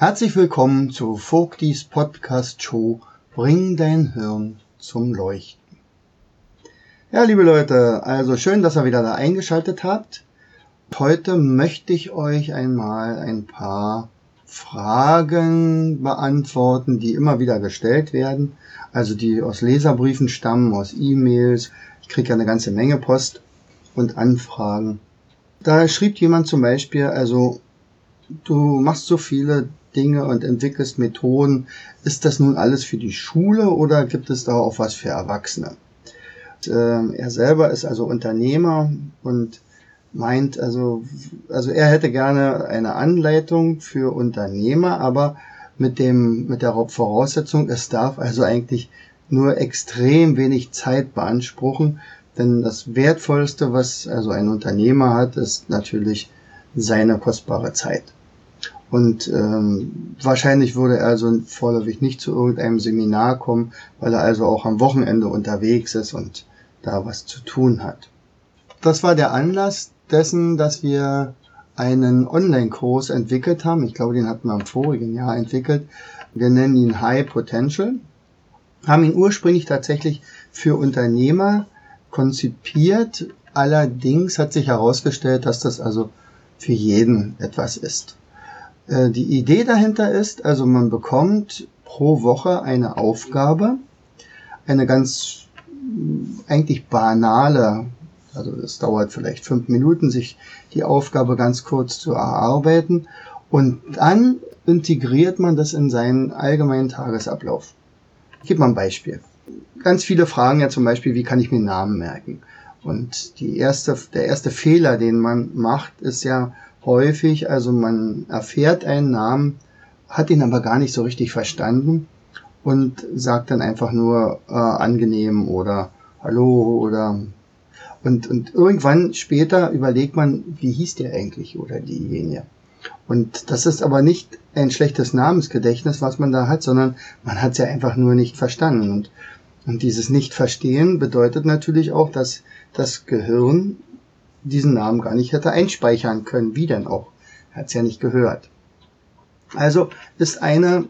Herzlich willkommen zu Vogtis Podcast Show Bring dein Hirn zum Leuchten. Ja, liebe Leute, also schön, dass ihr wieder da eingeschaltet habt. Heute möchte ich euch einmal ein paar Fragen beantworten, die immer wieder gestellt werden. Also die aus Leserbriefen stammen, aus E-Mails. Ich kriege ja eine ganze Menge Post und Anfragen. Da schrieb jemand zum Beispiel, also du machst so viele Dinge und entwickelst Methoden. Ist das nun alles für die Schule oder gibt es da auch was für Erwachsene? Und, äh, er selber ist also Unternehmer und meint also, also er hätte gerne eine Anleitung für Unternehmer, aber mit dem, mit der Voraussetzung, es darf also eigentlich nur extrem wenig Zeit beanspruchen, denn das Wertvollste, was also ein Unternehmer hat, ist natürlich seine kostbare Zeit. Und ähm, wahrscheinlich würde er also vorläufig nicht zu irgendeinem Seminar kommen, weil er also auch am Wochenende unterwegs ist und da was zu tun hat. Das war der Anlass dessen, dass wir einen Online-Kurs entwickelt haben. Ich glaube, den hatten wir im vorigen Jahr entwickelt. Wir nennen ihn High Potential. Haben ihn ursprünglich tatsächlich für Unternehmer konzipiert. Allerdings hat sich herausgestellt, dass das also für jeden etwas ist. Äh, die Idee dahinter ist, also man bekommt pro Woche eine Aufgabe, eine ganz eigentlich banale, also es dauert vielleicht fünf Minuten, sich die Aufgabe ganz kurz zu erarbeiten und dann integriert man das in seinen allgemeinen Tagesablauf. Ich gebe mal ein Beispiel. Ganz viele fragen ja zum Beispiel, wie kann ich mir Namen merken? Und die erste, der erste Fehler, den man macht, ist ja, häufig. Also man erfährt einen Namen, hat ihn aber gar nicht so richtig verstanden und sagt dann einfach nur äh, angenehm oder hallo oder und, und irgendwann später überlegt man, wie hieß der eigentlich oder diejenige. Und das ist aber nicht ein schlechtes Namensgedächtnis, was man da hat, sondern man hat es ja einfach nur nicht verstanden. Und, und dieses Nicht-Verstehen bedeutet natürlich auch, dass das Gehirn diesen Namen gar nicht hätte einspeichern können. Wie denn auch? Er hat's ja nicht gehört. Also ist eine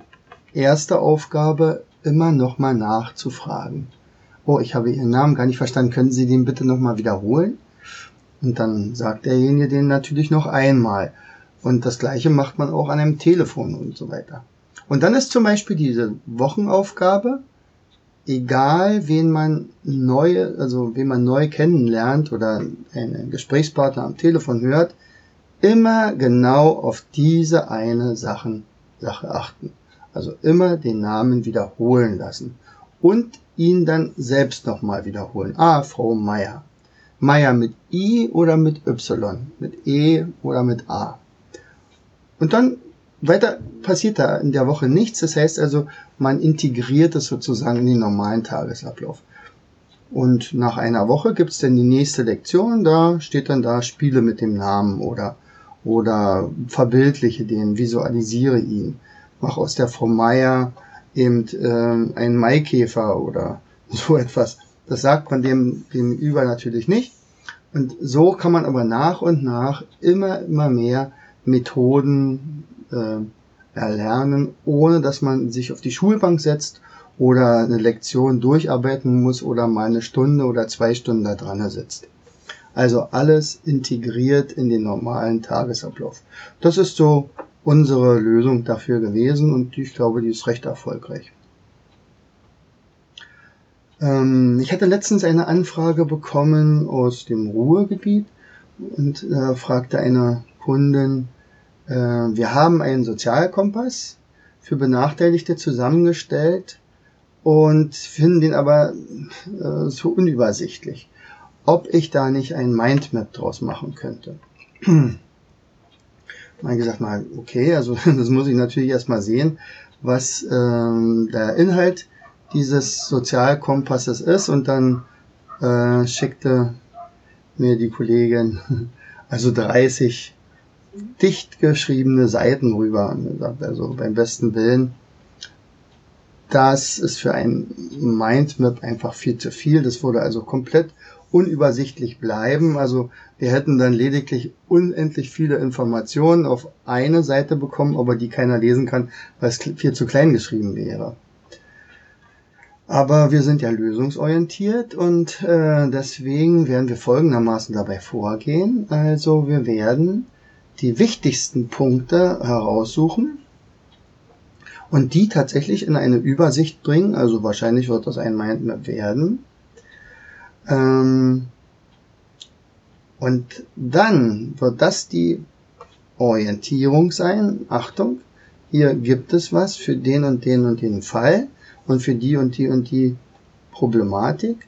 erste Aufgabe immer nochmal nachzufragen. Oh, ich habe Ihren Namen gar nicht verstanden. Können Sie den bitte nochmal wiederholen? Und dann sagt derjenige den natürlich noch einmal. Und das gleiche macht man auch an einem Telefon und so weiter. Und dann ist zum Beispiel diese Wochenaufgabe, egal wen man neu, also wen man neu kennenlernt oder einen Gesprächspartner am Telefon hört, immer genau auf diese eine Sachen, Sache achten. Also immer den Namen wiederholen lassen und ihn dann selbst nochmal wiederholen. Ah, Frau Meier. Meier mit I oder mit Y, mit E oder mit A. Und dann weiter passiert da in der Woche nichts. Das heißt also, man integriert es sozusagen in den normalen Tagesablauf. Und nach einer Woche gibt's dann die nächste Lektion. Da steht dann da, spiele mit dem Namen oder, oder verbildliche den, visualisiere ihn. Mach aus der Frau Meier eben äh, einen Maikäfer oder so etwas. Das sagt man dem, dem über natürlich nicht. Und so kann man aber nach und nach immer, immer mehr Methoden äh, erlernen, ohne dass man sich auf die Schulbank setzt oder eine Lektion durcharbeiten muss oder mal eine Stunde oder zwei Stunden da dran sitzt. Also alles integriert in den normalen Tagesablauf. Das ist so unsere Lösung dafür gewesen und ich glaube, die ist recht erfolgreich. Ähm, ich hatte letztens eine Anfrage bekommen aus dem Ruhrgebiet und da fragte eine Kundin, äh, wir haben einen Sozialkompass für Benachteiligte zusammengestellt und finden den aber äh, so unübersichtlich. Ob ich da nicht ein Mindmap draus machen könnte. Dann gesagt, mal, okay, also das muss ich natürlich erstmal sehen, was ähm, der Inhalt dieses Sozialkompasses ist und dann äh, schickte mir die Kollegin also 30 dicht geschriebene Seiten rüber also beim besten Willen, das ist für ein Mindmap einfach viel zu viel. Das würde also komplett unübersichtlich bleiben. Also wir hätten dann lediglich unendlich viele Informationen auf eine Seite bekommen, aber die keiner lesen kann, weil es viel zu klein geschrieben wäre. Aber wir sind ja lösungsorientiert und äh, deswegen werden wir folgendermaßen dabei vorgehen. Also wir werden die wichtigsten Punkte heraussuchen und die tatsächlich in eine Übersicht bringen. Also wahrscheinlich wird das ein Mindmap werden. Ähm, und dann wird das die Orientierung sein. Achtung, hier gibt es was für den und den und den Fall und für die und die und die Problematik.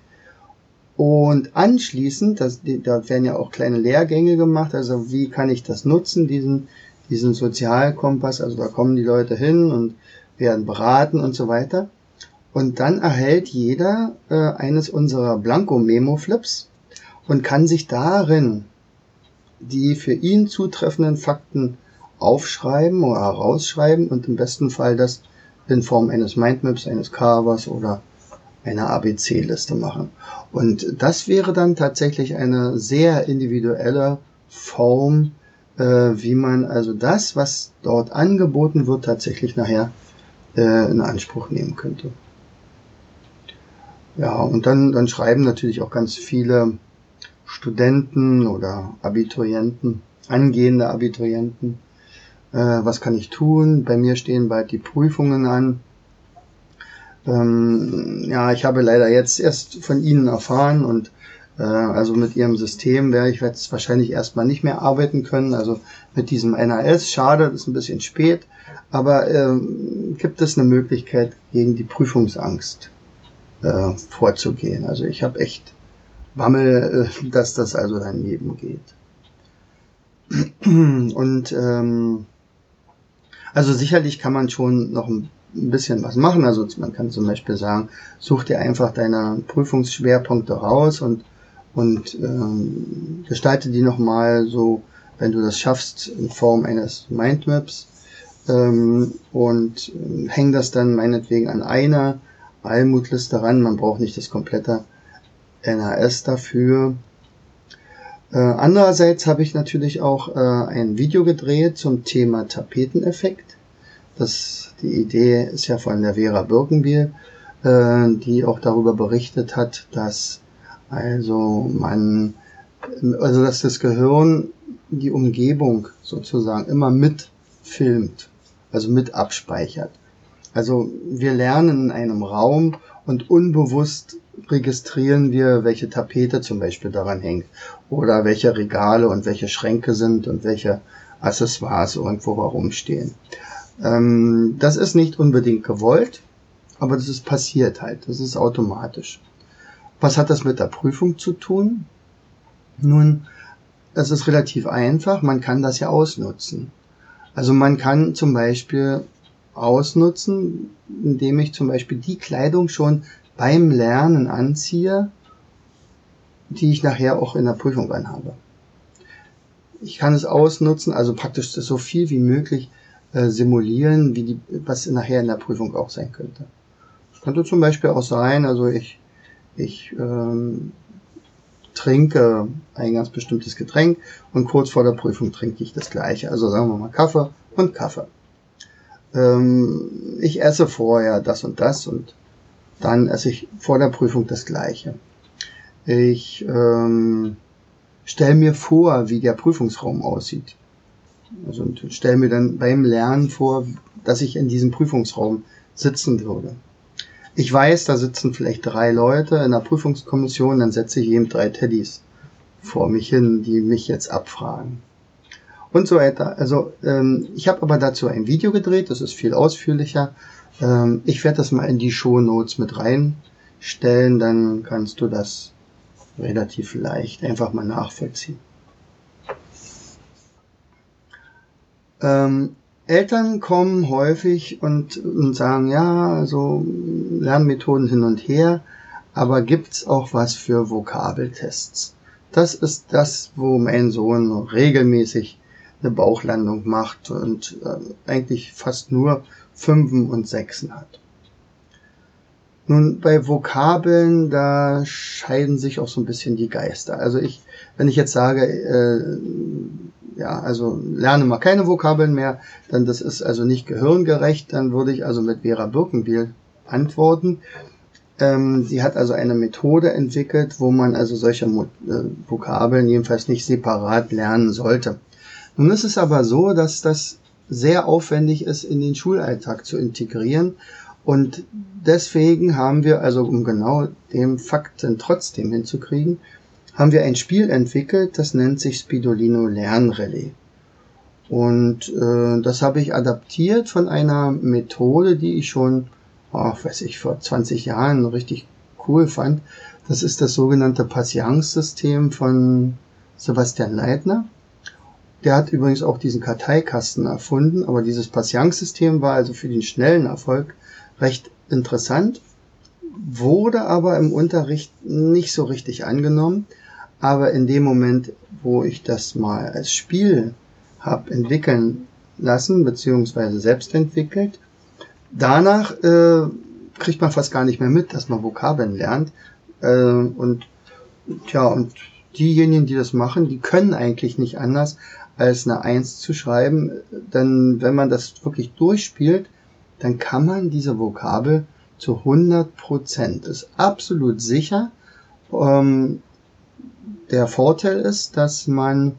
Und anschließend, das, da werden ja auch kleine Lehrgänge gemacht, also wie kann ich das nutzen, diesen, diesen Sozialkompass, also da kommen die Leute hin und werden beraten und so weiter. Und dann erhält jeder äh, eines unserer Blanko-Memo-Flips und kann sich darin die für ihn zutreffenden Fakten aufschreiben oder herausschreiben und im besten Fall das in Form eines Mindmaps, eines Carvers oder einer ABC-Liste machen. Und das wäre dann tatsächlich eine sehr individuelle Form, äh, wie man also das, was dort angeboten wird, tatsächlich nachher äh, in Anspruch nehmen könnte. Ja, und dann, dann schreiben natürlich auch ganz viele Studenten oder Abiturienten, angehende Abiturienten, äh, was kann ich tun? Bei mir stehen bald die Prüfungen an. Ähm, ja, ich habe leider jetzt erst von Ihnen erfahren und äh, also mit Ihrem System werde ich jetzt wahrscheinlich erstmal nicht mehr arbeiten können. Also mit diesem NAS, schade, das ist ein bisschen spät, aber äh, gibt es eine Möglichkeit gegen die Prüfungsangst äh, vorzugehen. Also ich habe echt Bammel, äh, dass das also daneben geht. Und ähm, also sicherlich kann man schon noch ein bisschen was machen. Also man kann zum Beispiel sagen, such dir einfach deine Prüfungsschwerpunkte raus und, und ähm, gestalte die nochmal so, wenn du das schaffst, in Form eines Mindmaps ähm, und äh, häng das dann meinetwegen an einer Almutliste ran. Man braucht nicht das komplette NAS dafür. Äh, andererseits habe ich natürlich auch äh, ein Video gedreht zum Thema Tapeteneffekt. Das, die Idee ist ja von der Vera Birkenbiel, äh, die auch darüber berichtet hat, dass also man, also dass das Gehirn die Umgebung sozusagen immer mitfilmt also mit abspeichert. Also wir lernen in einem Raum und unbewusst registrieren wir, welche Tapete zum Beispiel daran hängt oder welche Regale und welche Schränke sind und welche Accessoires irgendwo herumstehen. Ähm, das ist nicht unbedingt gewollt, aber das ist passiert halt. Das ist automatisch. Was hat das mit der Prüfung zu tun? Nun, es ist relativ einfach. Man kann das ja ausnutzen. Also man kann zum Beispiel ausnutzen, indem ich zum Beispiel die Kleidung schon beim Lernen anziehe, die ich nachher auch in der Prüfung anhabe. Ich kann es ausnutzen, also praktisch so viel wie möglich äh, simulieren, wie die, was nachher in der Prüfung auch sein könnte. Es könnte zum Beispiel auch sein, also ich, ich ähm, trinke ein ganz bestimmtes Getränk und kurz vor der Prüfung trinke ich das gleiche. Also sagen wir mal Kaffee und Kaffee. Ähm, ich esse vorher das und das und dann esse ich vor der Prüfung das gleiche. Ich ähm, stelle mir vor, wie der Prüfungsraum aussieht. Also stelle mir dann beim Lernen vor, dass ich in diesem Prüfungsraum sitzen würde ich weiß, da sitzen vielleicht drei Leute in der Prüfungskommission, dann setze ich eben drei Teddys vor mich hin, die mich jetzt abfragen. Und so weiter. Also ähm, ich habe aber dazu ein Video gedreht, das ist viel ausführlicher. Ähm, ich werde das mal in die Show Notes mit reinstellen, dann kannst du das relativ leicht einfach mal nachvollziehen. Ähm, Eltern kommen häufig und, und sagen, ja, also Lernmethoden hin und her, aber gibt's auch was für Vokabeltests? Das ist das, wo mein Sohn regelmäßig eine Bauchlandung macht und äh, eigentlich fast nur Fünfen und Sechsen hat. Nun, bei Vokabeln, da scheiden sich auch so ein bisschen die Geister. Also ich, wenn ich jetzt sage, äh, ja, also lerne mal keine Vokabeln mehr, dann das ist also nicht gehirngerecht, dann würde ich also mit Vera Birkenbiel antworten. Ähm, sie hat also eine Methode entwickelt, wo man also solche Mo äh, Vokabeln jedenfalls nicht separat lernen sollte. Nun ist es aber so, dass das sehr aufwendig ist, in den Schulalltag zu integrieren. Und deswegen haben wir, also um genau dem Fakten trotzdem hinzukriegen, haben wir ein Spiel entwickelt, das nennt sich Spidolino Lernrelais. Und äh, das habe ich adaptiert von einer Methode, die ich schon, oh, weiß ich, vor 20 Jahren richtig cool fand. Das ist das sogenannte Patience-System von Sebastian Leitner. Der hat übrigens auch diesen Karteikasten erfunden, aber dieses Patience-System war also für den schnellen Erfolg recht interessant, wurde aber im Unterricht nicht so richtig angenommen. Aber in dem Moment, wo ich das mal als Spiel habe entwickeln lassen, beziehungsweise selbst entwickelt, danach äh, kriegt man fast gar nicht mehr mit, dass man Vokabeln lernt. Äh, und tja, und diejenigen, die das machen, die können eigentlich nicht anders, als eine Eins zu schreiben. Denn wenn man das wirklich durchspielt, dann kann man diese Vokabel zu 100 Prozent. Ist absolut sicher. Ähm, der Vorteil ist, dass man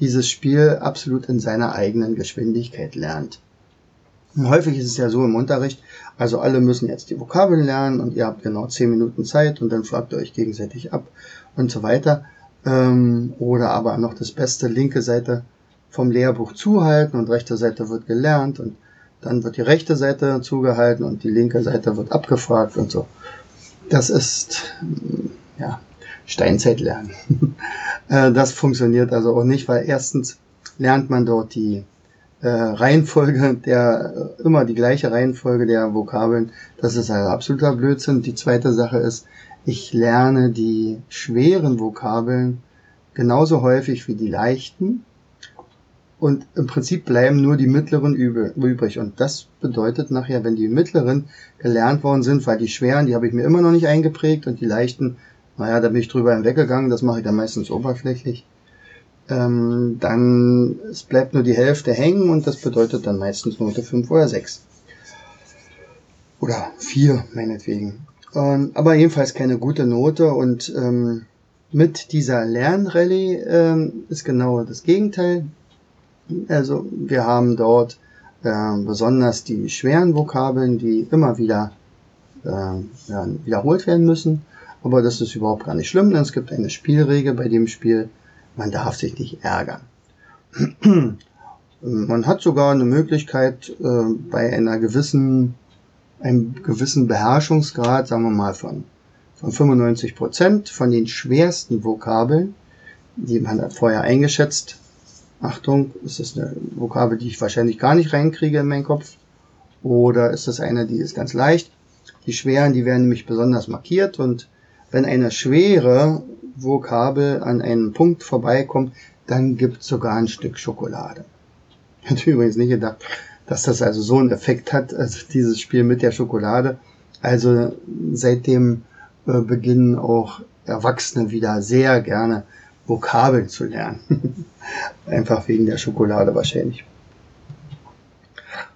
dieses Spiel absolut in seiner eigenen Geschwindigkeit lernt. Und häufig ist es ja so im Unterricht, also alle müssen jetzt die Vokabeln lernen und ihr habt genau 10 Minuten Zeit und dann fragt ihr euch gegenseitig ab und so weiter. Ähm, oder aber noch das Beste, linke Seite vom Lehrbuch zuhalten und rechte Seite wird gelernt und dann wird die rechte Seite zugehalten und die linke Seite wird abgefragt und so. Das ist ja Steinzeitlernen. Äh, das funktioniert also auch nicht, weil erstens lernt man dort die äh, Reihenfolge der äh, immer die gleiche Reihenfolge der Vokabeln. Das ist ein absoluter Blödsinn. Die zweite Sache ist, ich lerne die schweren Vokabeln genauso häufig wie die leichten und im Prinzip bleiben nur die mittleren übrig. Und das bedeutet nachher, wenn die mittleren gelernt worden sind, weil die schweren, die habe ich mir immer noch nicht eingeprägt und die leichten, naja, da bin ich drüber hinweggegangen, das mache ich dann meistens oberflächlich. Ähm, dann es bleibt nur die Hälfte hängen und das bedeutet dann meistens Note 5 oder 6. Oder 4, meinetwegen. Ähm, aber jedenfalls keine gute Note und ähm, mit dieser Lernrallye ähm, ist genau das Gegenteil. Also wir haben dort äh, besonders die schweren Vokabeln, die immer wieder äh, ja, wiederholt werden müssen. Aber das ist überhaupt gar nicht schlimm, denn es gibt eine Spielregel bei dem Spiel, man darf sich nicht ärgern. man hat sogar eine Möglichkeit, äh, bei einer gewissen, einem gewissen Beherrschungsgrad, sagen wir mal von, von 95 Prozent von den schwersten Vokabeln, die man hat vorher eingeschätzt, Achtung, ist das eine Vokabel, die ich wahrscheinlich gar nicht reinkriege in meinen Kopf? Oder ist das eine, die ist ganz leicht? Die schweren, die werden nämlich besonders markiert und wenn eine schwere Vokabel an einem Punkt vorbeikommt, dann gibt es sogar ein Stück Schokolade. Ich hätte übrigens nicht gedacht, dass das also so einen Effekt hat, also dieses Spiel mit der Schokolade. Also seitdem äh, beginnen auch Erwachsene wieder sehr gerne Vokabeln zu lernen. Einfach wegen der Schokolade wahrscheinlich.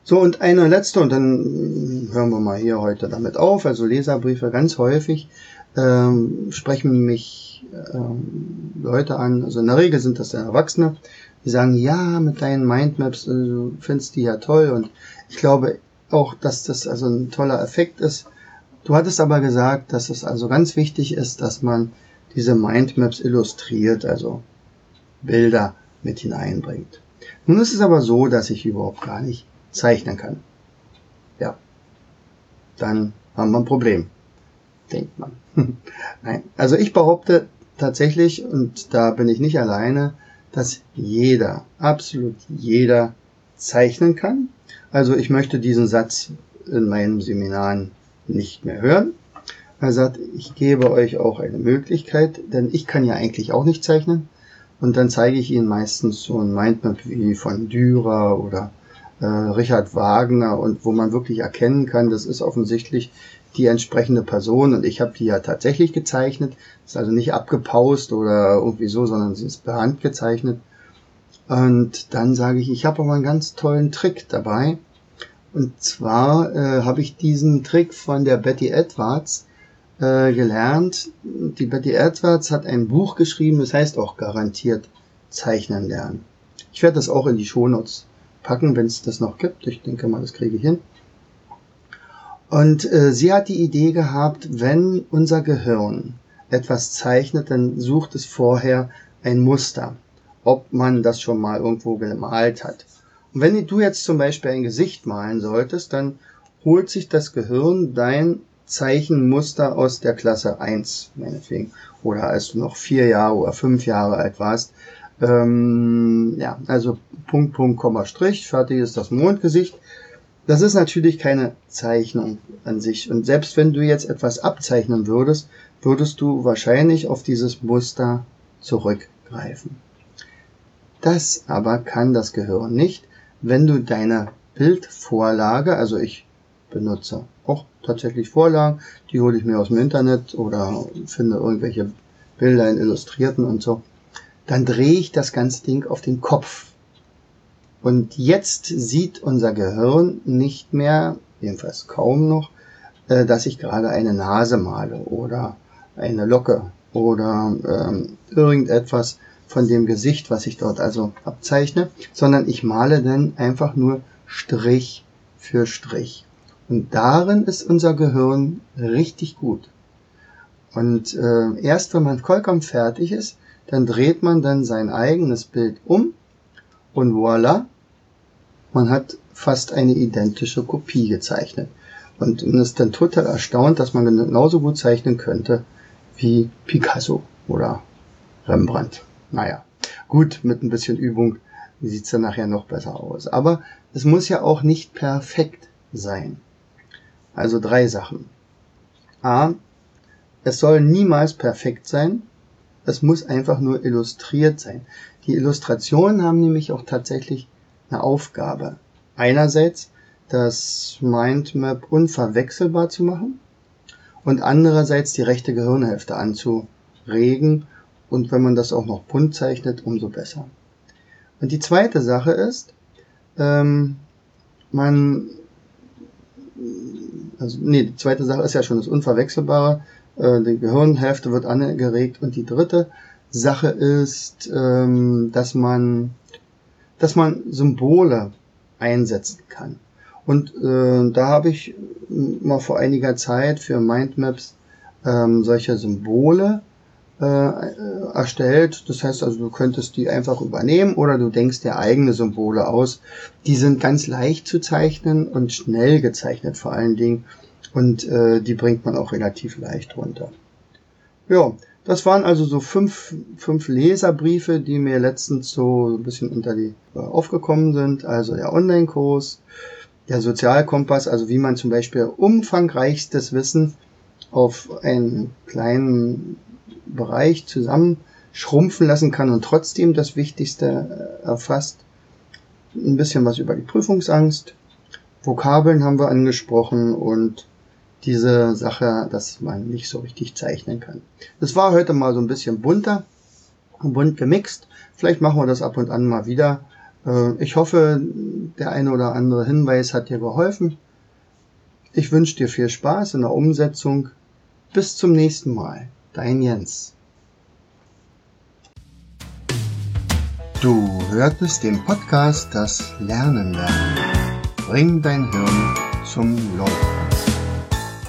So, und eine letzte, und dann hören wir mal hier heute damit auf. Also Leserbriefe ganz häufig ähm, sprechen mich ähm, Leute an, also in der Regel sind das dann Erwachsene, die sagen, ja, mit deinen Mindmaps, äh, du findest die ja toll. Und ich glaube auch, dass das also ein toller Effekt ist. Du hattest aber gesagt, dass es also ganz wichtig ist, dass man diese Mindmaps illustriert, also Bilder mit hineinbringt. Nun ist es aber so, dass ich überhaupt gar nicht zeichnen kann. Ja, dann haben wir ein Problem, denkt man. Nein, also ich behaupte tatsächlich, und da bin ich nicht alleine, dass jeder, absolut jeder zeichnen kann. Also ich möchte diesen Satz in meinen Seminaren nicht mehr hören. Er sagt, ich gebe euch auch eine Möglichkeit, denn ich kann ja eigentlich auch nicht zeichnen. Und dann zeige ich Ihnen meistens so ein Mindmap wie von Dürer oder äh, Richard Wagner und wo man wirklich erkennen kann, das ist offensichtlich die entsprechende Person und ich habe die ja tatsächlich gezeichnet. Ist also nicht abgepaust oder irgendwie so, sondern sie ist per Hand gezeichnet. Und dann sage ich, ich habe aber einen ganz tollen Trick dabei. Und zwar äh, habe ich diesen Trick von der Betty Edwards äh, gelernt. Die Betty Edwards hat ein Buch geschrieben, das heißt auch garantiert Zeichnen lernen. Ich werde das auch in die Shownotes packen, wenn es das noch gibt. Ich denke mal, das kriege ich hin. Und äh, sie hat die Idee gehabt, wenn unser Gehirn etwas zeichnet, dann sucht es vorher ein Muster, ob man das schon mal irgendwo gemalt hat. Und wenn du jetzt zum Beispiel ein Gesicht malen solltest, dann holt sich das Gehirn dein Zeichenmuster aus der Klasse 1, meinetwegen, oder als du noch vier Jahre oder fünf Jahre alt warst. Ähm, ja, also Punkt, Punkt, Komma, Strich, fertig ist das Mondgesicht. Das ist natürlich keine Zeichnung an sich. Und selbst wenn du jetzt etwas abzeichnen würdest, würdest du wahrscheinlich auf dieses Muster zurückgreifen. Das aber kann das Gehirn nicht, wenn du deine Bildvorlage, also ich benutze auch tatsächlich Vorlagen, die hole ich mir aus dem Internet oder finde irgendwelche Bilder in Illustrierten und so, dann drehe ich das ganze Ding auf den Kopf. Und jetzt sieht unser Gehirn nicht mehr, jedenfalls kaum noch, äh, dass ich gerade eine Nase male oder eine Locke oder ähm, irgendetwas, von dem Gesicht, was ich dort also abzeichne, sondern ich male dann einfach nur Strich für Strich. Und darin ist unser Gehirn richtig gut. Und äh, erst wenn man vollkommen fertig ist, dann dreht man dann sein eigenes Bild um und voilà, man hat fast eine identische Kopie gezeichnet. Und man ist dann total erstaunt, dass man genauso gut zeichnen könnte wie Picasso oder Rembrandt. Naja, gut, mit ein bisschen Übung sieht's dann nachher noch besser aus. Aber es muss ja auch nicht perfekt sein. Also drei Sachen. A. Es soll niemals perfekt sein. Es muss einfach nur illustriert sein. Die Illustrationen haben nämlich auch tatsächlich eine Aufgabe. Einerseits das Mindmap unverwechselbar zu machen und andererseits die rechte Gehirnhälfte anzuregen und wenn man das auch noch bunt zeichnet, umso besser. Und die zweite Sache ist, ähm, man, also nee, die zweite Sache ist ja schon das Unverwechselbare, äh, die Gehirnhälfte wird angeregt und die dritte Sache ist, ähm, dass man, dass man Symbole einsetzen kann. Und äh, da habe ich mal vor einiger Zeit für Mindmaps ähm, solche Symbole äh, erstellt. Das heißt also, du könntest die einfach übernehmen oder du denkst dir eigene Symbole aus. Die sind ganz leicht zu zeichnen und schnell gezeichnet vor allen Dingen. Und äh, die bringt man auch relativ leicht runter. Ja, das waren also so fünf, fünf Leserbriefe, die mir letztens so ein bisschen unter die äh, aufgekommen sind. Also der Online-Kurs, der Sozialkompass, also wie man zum Beispiel umfangreichstes Wissen auf einen kleinen Bereich zusammen schrumpfen lassen kann und trotzdem das Wichtigste äh, erfasst. Ein bisschen was über die Prüfungsangst. Vokabeln haben wir angesprochen und diese Sache, dass man nicht so richtig zeichnen kann. Das war heute mal so ein bisschen bunter, bunt gemixt. Vielleicht machen wir das ab und an mal wieder. Äh, ich hoffe, der eine oder andere Hinweis hat dir geholfen. Ich wünsche dir viel Spaß in der Umsetzung. Bis zum nächsten Mal. Dein Jens. Du hörtest den Podcast Das Lernen lernen. Bring dein Hirn zum Leuchten.